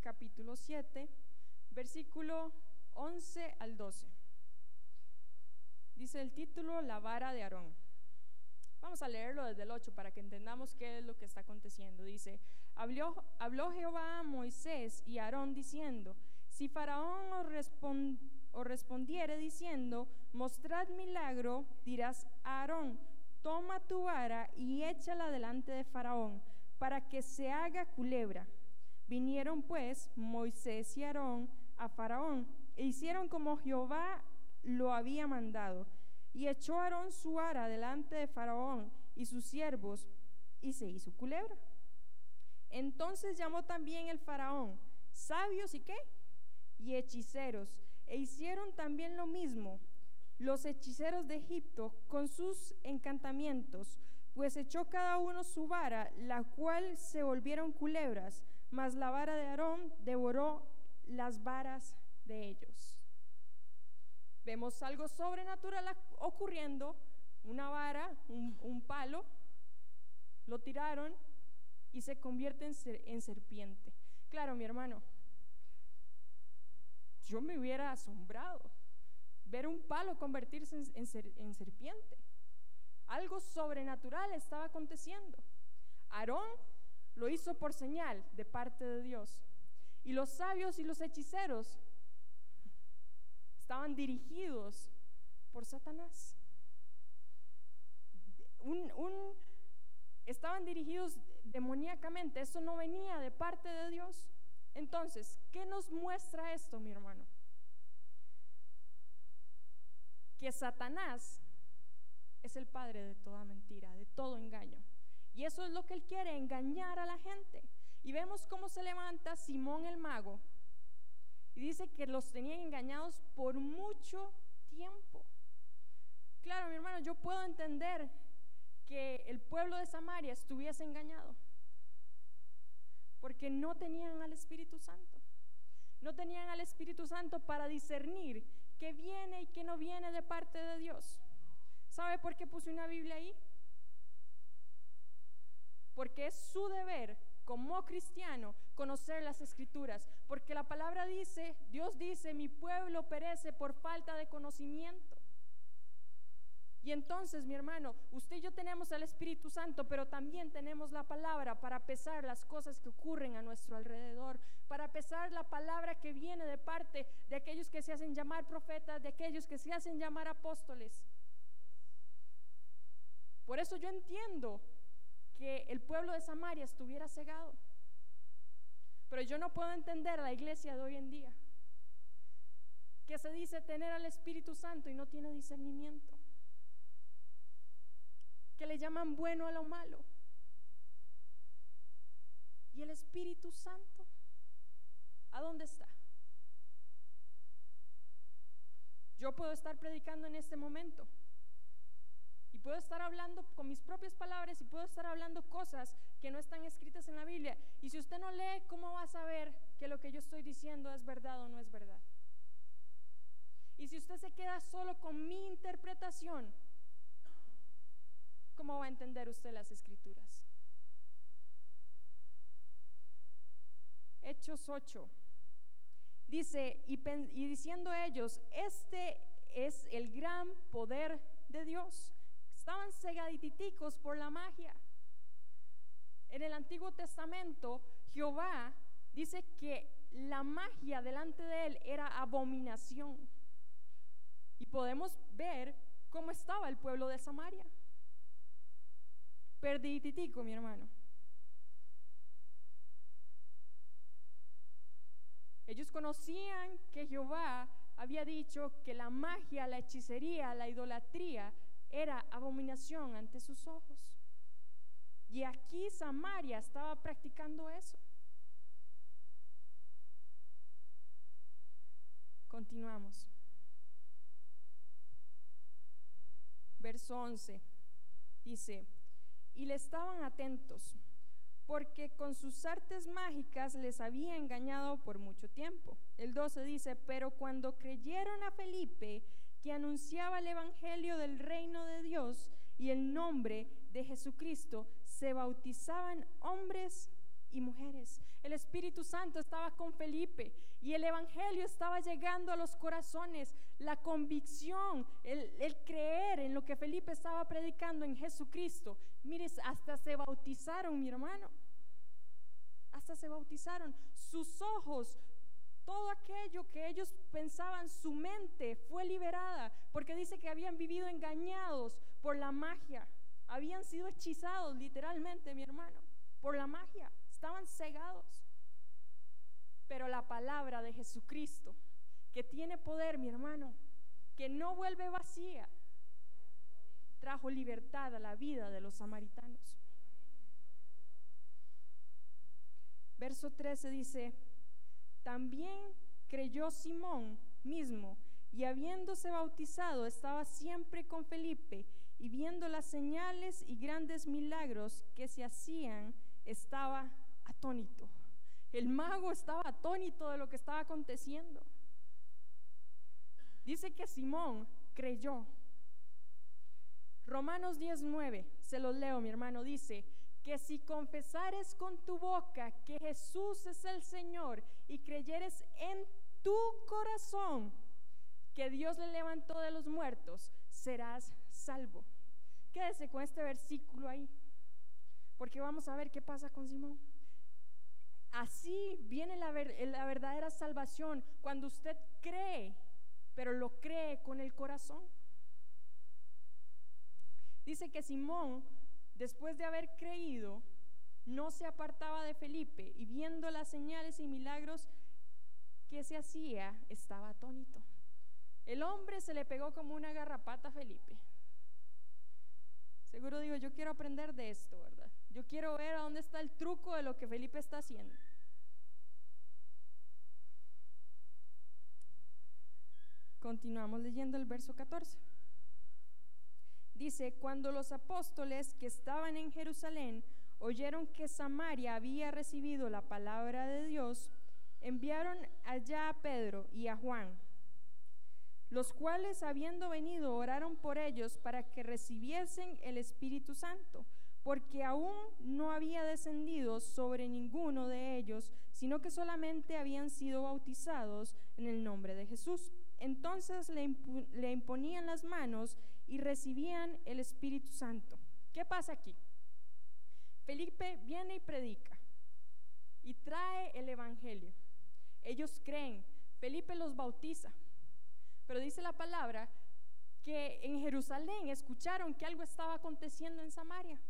Capítulo 7, versículo 11 al 12. Dice el título La vara de Aarón. Vamos a leerlo desde el 8 para que entendamos qué es lo que está aconteciendo. Dice, habló, habló Jehová a Moisés y Aarón diciendo, si Faraón os, respondiere diciendo, mostrad milagro, dirás a Aarón, toma tu vara y échala delante de Faraón, para que se haga culebra. Vinieron pues Moisés y Aarón a Faraón e hicieron como Jehová lo había mandado. Y echó Aarón su vara delante de Faraón y sus siervos, y se hizo culebra. Entonces llamó también el Faraón, sabios y qué? Y hechiceros, e hicieron también lo mismo los hechiceros de Egipto con sus encantamientos, pues echó cada uno su vara, la cual se volvieron culebras, mas la vara de Aarón devoró las varas de ellos. Vemos algo sobrenatural ocurriendo, una vara, un, palo, lo tiraron y se convierte en, serpiente. Claro, mi hermano, yo me hubiera asombrado ver un palo convertirse en, serpiente. Algo sobrenatural estaba aconteciendo. Aarón lo hizo por señal de parte de Dios. Y los sabios y los hechiceros estaban dirigidos por Satanás. estaban dirigidos demoníacamente, eso no venía de parte de Dios. Entonces, ¿qué nos muestra esto, mi hermano? Que Satanás es el padre de toda mentira, de todo engaño. Y eso es lo que él quiere, engañar a la gente. Y vemos cómo se levanta Simón el mago y dice que los tenían engañados por mucho tiempo. Claro, mi hermano, yo puedo entender que el pueblo de Samaria estuviese engañado, porque no tenían al Espíritu Santo. No tenían al Espíritu Santo para discernir qué viene y qué no viene de parte de Dios. ¿Sabe por qué puse una Biblia ahí? Porque es su deber como cristiano conocer las escrituras, porque la palabra dice, Dios dice, mi pueblo perece por falta de conocimiento. Y entonces, mi hermano, usted y yo tenemos el Espíritu Santo, pero también tenemos la palabra para pesar las cosas que ocurren a nuestro alrededor, para pesar la palabra que viene de parte de aquellos que se hacen llamar profetas, de aquellos que se hacen llamar apóstoles. Por eso yo entiendo que el pueblo de Samaria estuviera cegado. Pero yo no puedo entender a la iglesia de hoy en día, que se dice tener al Espíritu Santo y no tiene discernimiento, que le llaman bueno a lo malo. ¿Y el Espíritu Santo? ¿A dónde está? Yo puedo estar predicando en este momento puedo estar hablando con mis propias palabras y puedo estar hablando cosas que no están escritas en la Biblia. Y si usted no lee, ¿cómo va a saber que lo que yo estoy diciendo es verdad o no es verdad? Y si usted se queda solo con mi interpretación, ¿cómo va a entender usted las escrituras? Hechos 8. Dice, y, y diciendo ellos, este es el gran poder de Dios Estaban cegaditicos por la magia. En el Antiguo Testamento, Jehová dice que la magia delante de él era abominación. Y podemos ver cómo estaba el pueblo de Samaria. Perdiditico, mi hermano. Ellos conocían que Jehová había dicho que la magia, la hechicería, la idolatría era abominación ante sus ojos. Y aquí Samaria estaba practicando eso. Continuamos. Verso 11 dice, y le estaban atentos porque con sus artes mágicas les había engañado por mucho tiempo. El 12 dice, pero cuando creyeron a Felipe, que anunciaba el Evangelio del reino de Dios y el nombre de Jesucristo, se bautizaban hombres y mujeres. El Espíritu Santo estaba con Felipe y el Evangelio estaba llegando a los corazones. La convicción, el, el, creer en lo que Felipe estaba predicando en Jesucristo. Mires, hasta se bautizaron, mi hermano. Hasta se bautizaron. Sus ojos, todo aquello que ellos pensaban, su mente fue liberada, porque dice que habían vivido engañados por la magia. Habían sido hechizados literalmente, mi hermano, por la magia estaban cegados. Pero la palabra de Jesucristo, que tiene poder, mi hermano, que no vuelve vacía, trajo libertad a la vida de los samaritanos. Verso 13 dice, también creyó Simón mismo, y habiéndose bautizado estaba siempre con Felipe, y viendo las señales y grandes milagros que se hacían, estaba atónito. El mago estaba atónito de lo que estaba aconteciendo. Dice que Simón creyó. Romanos 19, se los leo, mi hermano, dice que si confesares con tu boca que Jesús es el Señor y creyeres en tu corazón que Dios le levantó de los muertos, serás salvo. Quédese con este versículo ahí, porque vamos a ver qué pasa con Simón. Así viene la, verdadera salvación cuando usted cree, pero lo cree con el corazón. Dice que Simón, después de haber creído, no se apartaba de Felipe y viendo las señales y milagros que se hacía, estaba atónito. El hombre se le pegó como una garrapata a Felipe. Seguro digo, yo quiero aprender de esto, ¿verdad? Yo quiero ver a dónde está el truco de lo que Felipe está haciendo. Continuamos leyendo el verso 14. Dice, cuando los apóstoles que estaban en Jerusalén oyeron que Samaria había recibido la palabra de Dios, enviaron allá a Pedro y a Juan, los cuales habiendo venido oraron por ellos para que recibiesen el Espíritu Santo, porque aún no había descendido sobre ninguno de ellos, sino que solamente habían sido bautizados en el nombre de Jesús. Entonces le, imponían las manos y recibían el Espíritu Santo. ¿Qué pasa aquí? Felipe viene y predica y trae el Evangelio. Ellos creen, Felipe los bautiza, pero dice la palabra que en Jerusalén escucharon que algo estaba aconteciendo en Samaria.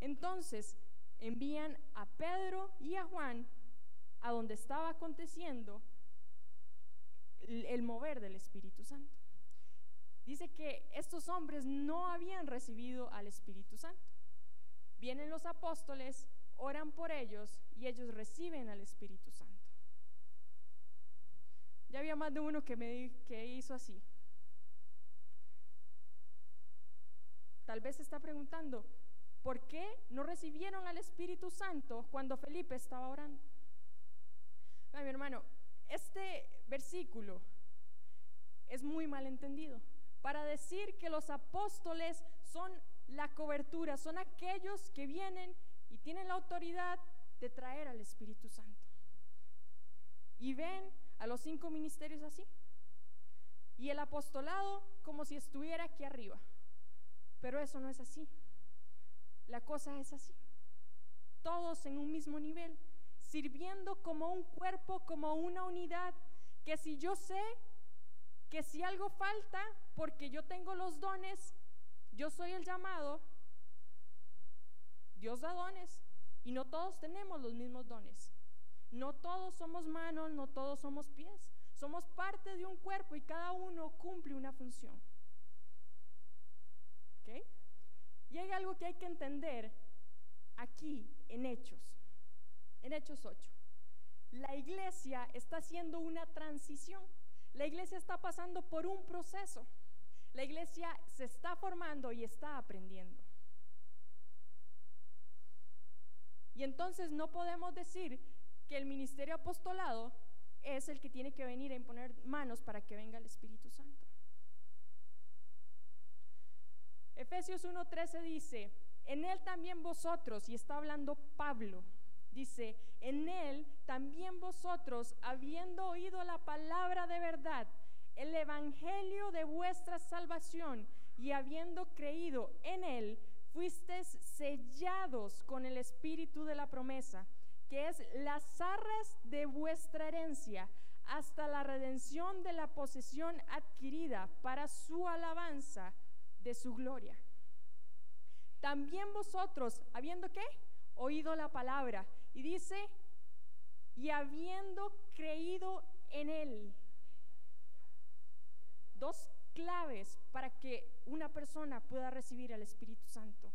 Entonces envían a Pedro y a Juan a donde estaba aconteciendo el mover del Espíritu Santo. Dice que estos hombres no habían recibido al Espíritu Santo. Vienen los apóstoles, oran por ellos y ellos reciben al Espíritu Santo. Ya había más de uno que me hizo así. Tal vez se está preguntando, ¿por qué no recibieron al Espíritu Santo cuando Felipe estaba orando? mi hermano, este versículo es muy mal entendido para decir que los apóstoles son la cobertura, son aquellos que vienen y tienen la autoridad de traer al Espíritu Santo. Y ven a los cinco ministerios así. Y el apostolado como si estuviera aquí arriba. Pero eso no es así. La cosa es así. Todos en un mismo nivel, sirviendo como un cuerpo, como una unidad, que si yo sé que si algo falta, porque yo tengo los dones, yo soy el llamado, Dios da dones y no todos tenemos los mismos dones. No todos somos manos, no todos somos pies. Somos parte de un cuerpo y cada uno cumple una función. ¿Ok? Y hay algo que hay que entender aquí en Hechos, en Hechos 8. La iglesia está haciendo una transición. La iglesia está pasando por un proceso. La iglesia se está formando y está aprendiendo. Y entonces no podemos decir que el ministerio apostolado es el que tiene que venir a imponer manos para que venga el Espíritu Santo. Efesios 1:13 dice, en él también vosotros, y está hablando Pablo, dice, en él también vosotros, habiendo oído la palabra de verdad, el evangelio de vuestra salvación, y habiendo creído en él, fuisteis sellados con el espíritu de la promesa que es las arras de vuestra herencia, hasta la redención de la posesión adquirida para su alabanza de su gloria. También vosotros, habiendo qué? Oído la palabra. Y dice, y habiendo creído en él. Dos claves para que una persona pueda recibir el Espíritu Santo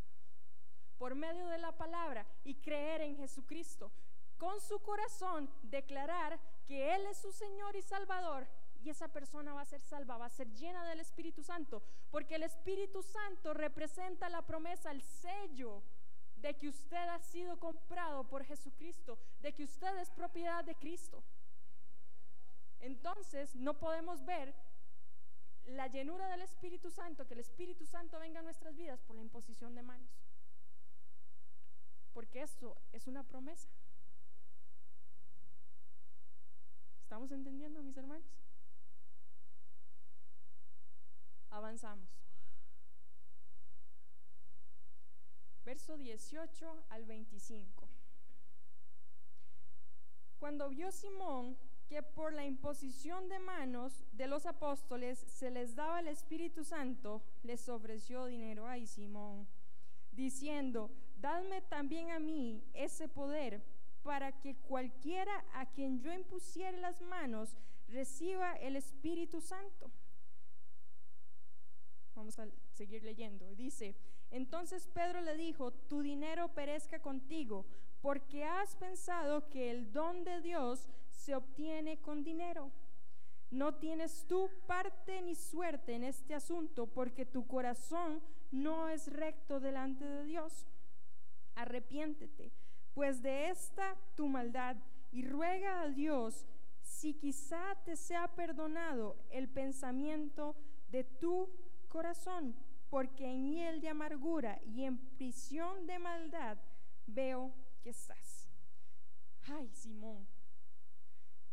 por medio de la palabra y creer en Jesucristo. Con su corazón declarar que Él es su Señor y Salvador y esa persona va a ser salva, va a ser llena del Espíritu Santo, porque el Espíritu Santo representa la promesa, el sello de que usted ha sido comprado por Jesucristo, de que usted es propiedad de Cristo. Entonces no podemos ver la llenura del Espíritu Santo, que el Espíritu Santo venga a nuestras vidas por la imposición de manos porque esto es una promesa. ¿Estamos entendiendo, mis hermanos? Avanzamos. Verso 18 al 25. Cuando vio Simón que por la imposición de manos de los apóstoles se les daba el Espíritu Santo, les ofreció dinero. Ay, Simón diciendo, dadme también a mí ese poder para que cualquiera a quien yo impusiere las manos reciba el Espíritu Santo. Vamos a seguir leyendo. Dice, entonces Pedro le dijo, tu dinero perezca contigo, porque has pensado que el don de Dios se obtiene con dinero. No tienes tú parte ni suerte en este asunto, porque tu corazón no es recto delante de Dios. Arrepiéntete, pues de esta tu maldad, y ruega a Dios si quizá te sea perdonado el pensamiento de tu corazón, porque en hiel de amargura y en prisión de maldad veo que estás. Ay, Simón.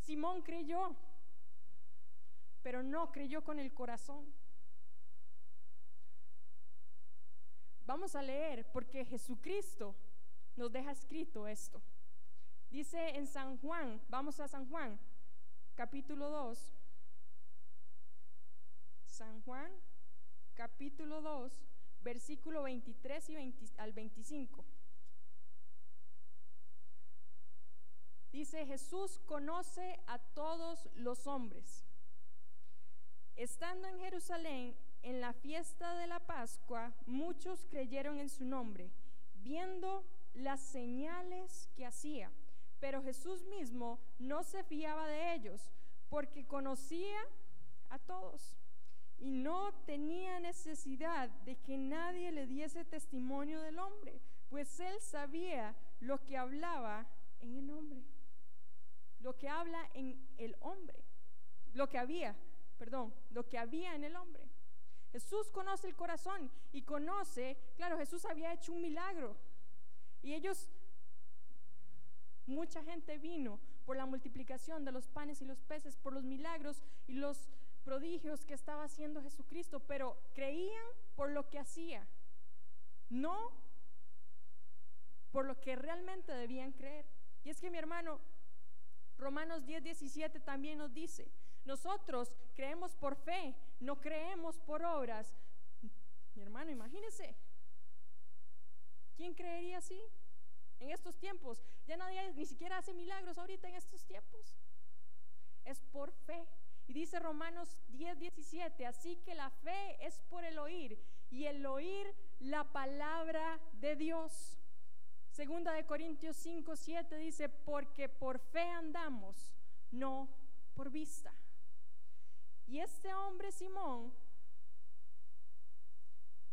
Simón creyó, pero no creyó con el corazón. Vamos a leer porque Jesucristo nos deja escrito esto. Dice en San Juan, vamos a San Juan, capítulo 2. San Juan, capítulo 2, versículo 23 y al 25. Dice, Jesús conoce a todos los hombres. Estando en Jerusalén, en la fiesta de la Pascua, muchos creyeron en su nombre, viendo las señales que hacía. Pero Jesús mismo no se fiaba de ellos, porque conocía a todos y no tenía necesidad de que nadie le diese testimonio del hombre, pues él sabía lo que hablaba en el hombre, lo que habla en el hombre, lo que había, perdón, lo que había en el hombre. Jesús conoce el corazón y conoce, claro, Jesús había hecho un milagro. Y ellos, mucha gente vino por la multiplicación de los panes y los peces, por los milagros y los prodigios que estaba haciendo Jesucristo, pero creían por lo que hacía, no por lo que realmente debían creer. Y es que mi hermano, Romanos 10, 17 también nos dice, nosotros creemos por fe, no creemos por obras. Mi hermano, imagínese, ¿quién creería así? En estos tiempos, ya nadie ni siquiera hace milagros ahorita en estos tiempos. Es por fe. Y dice Romanos 10, 17, así que la fe es por el oír y el oír la palabra de Dios. Segunda de Corintios 5, 7 dice, porque por fe andamos, no por vista. Y este hombre Simón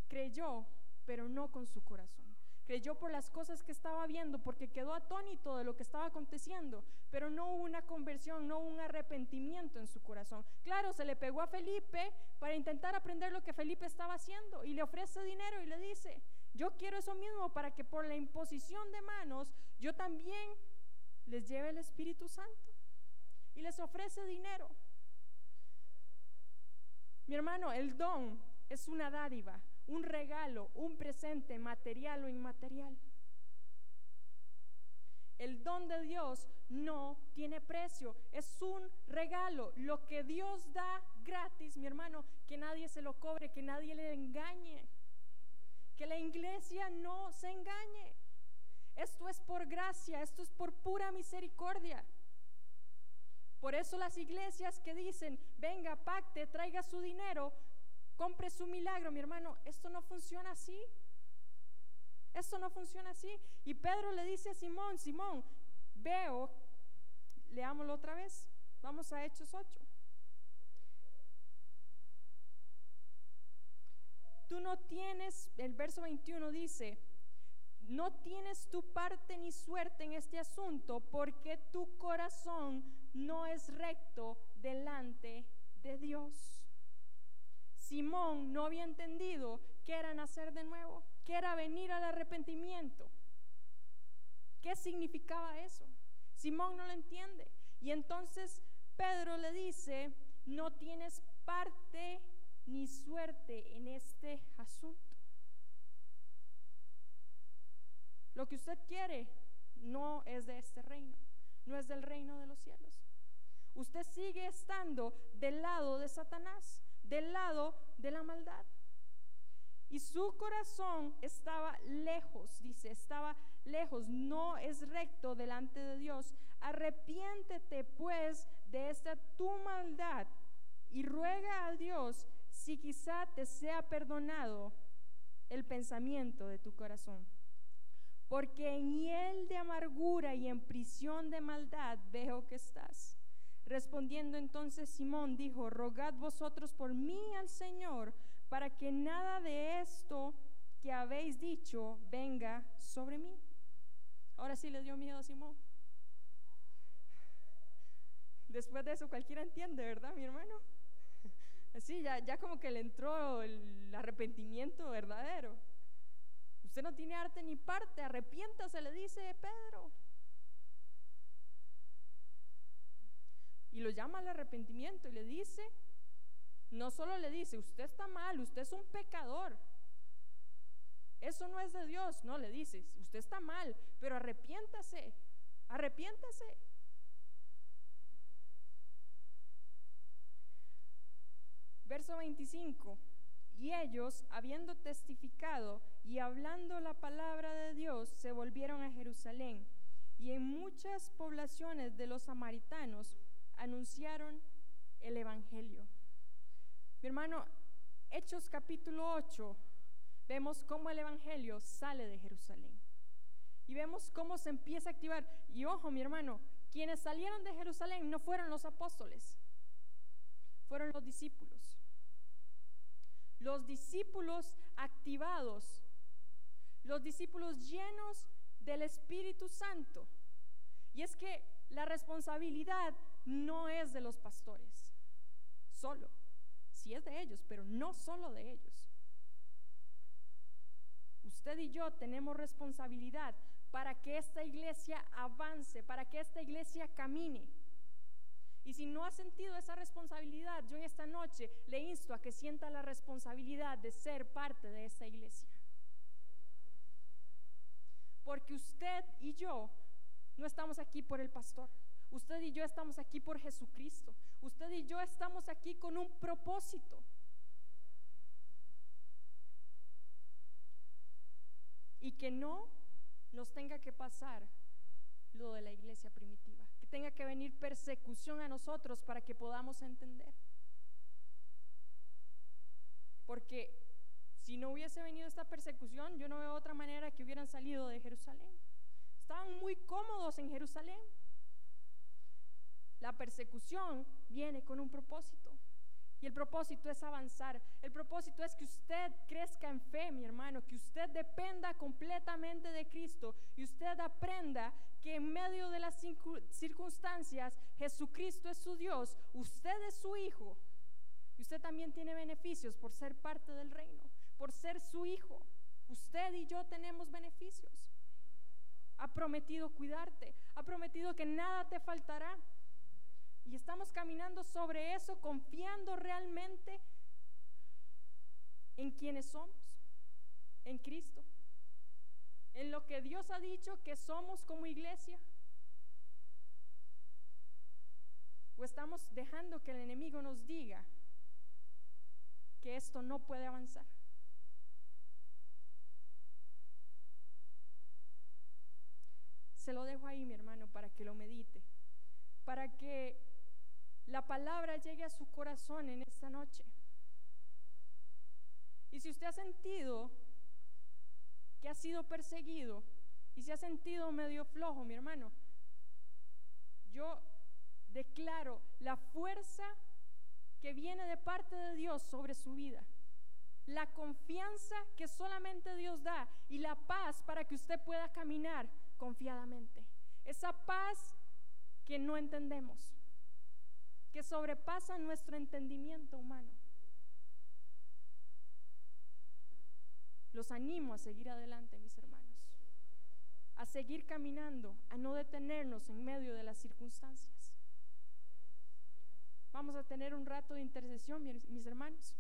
creyó, pero no con su corazón. Creyó por las cosas que estaba viendo, porque quedó atónito de lo que estaba aconteciendo, pero no hubo una conversión, no hubo un arrepentimiento en su corazón. Claro, se le pegó a Felipe para intentar aprender lo que Felipe estaba haciendo y le ofrece dinero y le dice, yo quiero eso mismo para que por la imposición de manos yo también les lleve el Espíritu Santo. Y les ofrece dinero. Mi hermano, el don es una dádiva un regalo, un presente material o inmaterial. El don de Dios no tiene precio, es un regalo. Lo que Dios da gratis, mi hermano, que nadie se lo cobre, que nadie le engañe. Que la iglesia no se engañe. Esto es por gracia, esto es por pura misericordia. Por eso las iglesias que dicen, venga, pacte, traiga su dinero, compre su milagro, mi hermano, esto no funciona así. Esto no funciona así. Y Pedro le dice a Simón, Simón, veo, leámoslo otra vez, vamos a Hechos 8. Tú no tienes, el verso 21 dice, no tienes tu parte ni suerte en este asunto porque tu corazón no es recto delante de Dios. Simón no había entendido qué era nacer de nuevo, qué era venir al arrepentimiento. ¿Qué significaba eso? Simón no lo entiende. Y entonces Pedro le dice, no tienes parte ni suerte en este asunto. Lo que usted quiere no es de este reino, no es del reino de los cielos. Usted sigue estando del lado de Satanás del lado de la maldad. Y su corazón estaba lejos, dice, estaba lejos, no es recto delante de Dios. Arrepiéntete pues de esta tu maldad y ruega a Dios si quizá te sea perdonado el pensamiento de tu corazón. Porque en hiel de amargura y en prisión de maldad veo que estás. Respondiendo entonces Simón dijo, rogad vosotros por mí al Señor, para que nada de esto que habéis dicho venga sobre mí. Ahora sí le dio miedo a Simón. Después de eso cualquiera entiende, ¿verdad, mi hermano? Así, ya, ya como que le entró el arrepentimiento verdadero. Usted no tiene arte ni parte, arrepiéntase, le dice Pedro. Y lo llama al arrepentimiento y le dice, no solo le dice, usted está mal, usted es un pecador. Eso no es de Dios, no le dice, usted está mal, pero arrepiéntase, arrepiéntase. Verso 25. Y ellos, habiendo testificado y hablando la palabra de Dios, se volvieron a Jerusalén. Y en muchas poblaciones de los samaritanos anunciaron el Evangelio. Mi hermano, Hechos capítulo 8, vemos cómo el Evangelio sale de Jerusalén. Y vemos cómo se empieza a activar. Y ojo, mi hermano, quienes salieron de Jerusalén no fueron los apóstoles, fueron los discípulos. Los discípulos activados, los discípulos llenos del Espíritu Santo. Y es que la responsabilidad no es de los pastores, solo. Sí es de ellos, pero no solo de ellos. Usted y yo tenemos responsabilidad para que esta iglesia avance, para que esta iglesia camine. Y si no ha sentido esa responsabilidad, yo en esta noche le insto a que sienta la responsabilidad de ser parte de esta iglesia. porque usted y yo no estamos aquí por el pastor. Usted y yo estamos aquí por Jesucristo. Usted y yo estamos aquí con un propósito. Y que no nos tenga que pasar lo de la iglesia primitiva, que tenga que venir persecución a nosotros para que podamos entender. Porque si no hubiese venido esta persecución, yo no veo otra manera que hubieran salido de Jerusalén. Estaban muy cómodos en Jerusalén. La persecución viene con un propósito. Y el propósito es avanzar. El propósito es que usted crezca en fe, mi hermano, que usted dependa completamente de Cristo y usted aprenda que en medio de las circunstancias Jesucristo es su Dios, usted es su hijo y usted también tiene beneficios por ser parte del reino, por ser su hijo. Usted y yo tenemos beneficios. Ha prometido cuidarte, ha prometido que nada te faltará. Y estamos caminando sobre eso, confiando realmente en quienes somos, en Cristo, en lo que Dios ha dicho que somos como iglesia. O estamos dejando que el enemigo nos diga que esto no puede avanzar. Se lo dejo ahí, mi hermano, para que lo medite, para que la palabra llegue a su corazón en esta noche. Y si usted ha sentido que ha sido perseguido y se ha sentido medio flojo, mi hermano, yo declaro la fuerza que viene de parte de Dios sobre su vida. La confianza que solamente Dios da y la paz para que usted pueda caminar confiadamente. Esa paz que no entendemos que sobrepasa nuestro entendimiento humano. Los animo a seguir adelante, mis hermanos, a seguir caminando, a no detenernos en medio de las circunstancias. Vamos a tener un rato de intercesión, mis hermanos.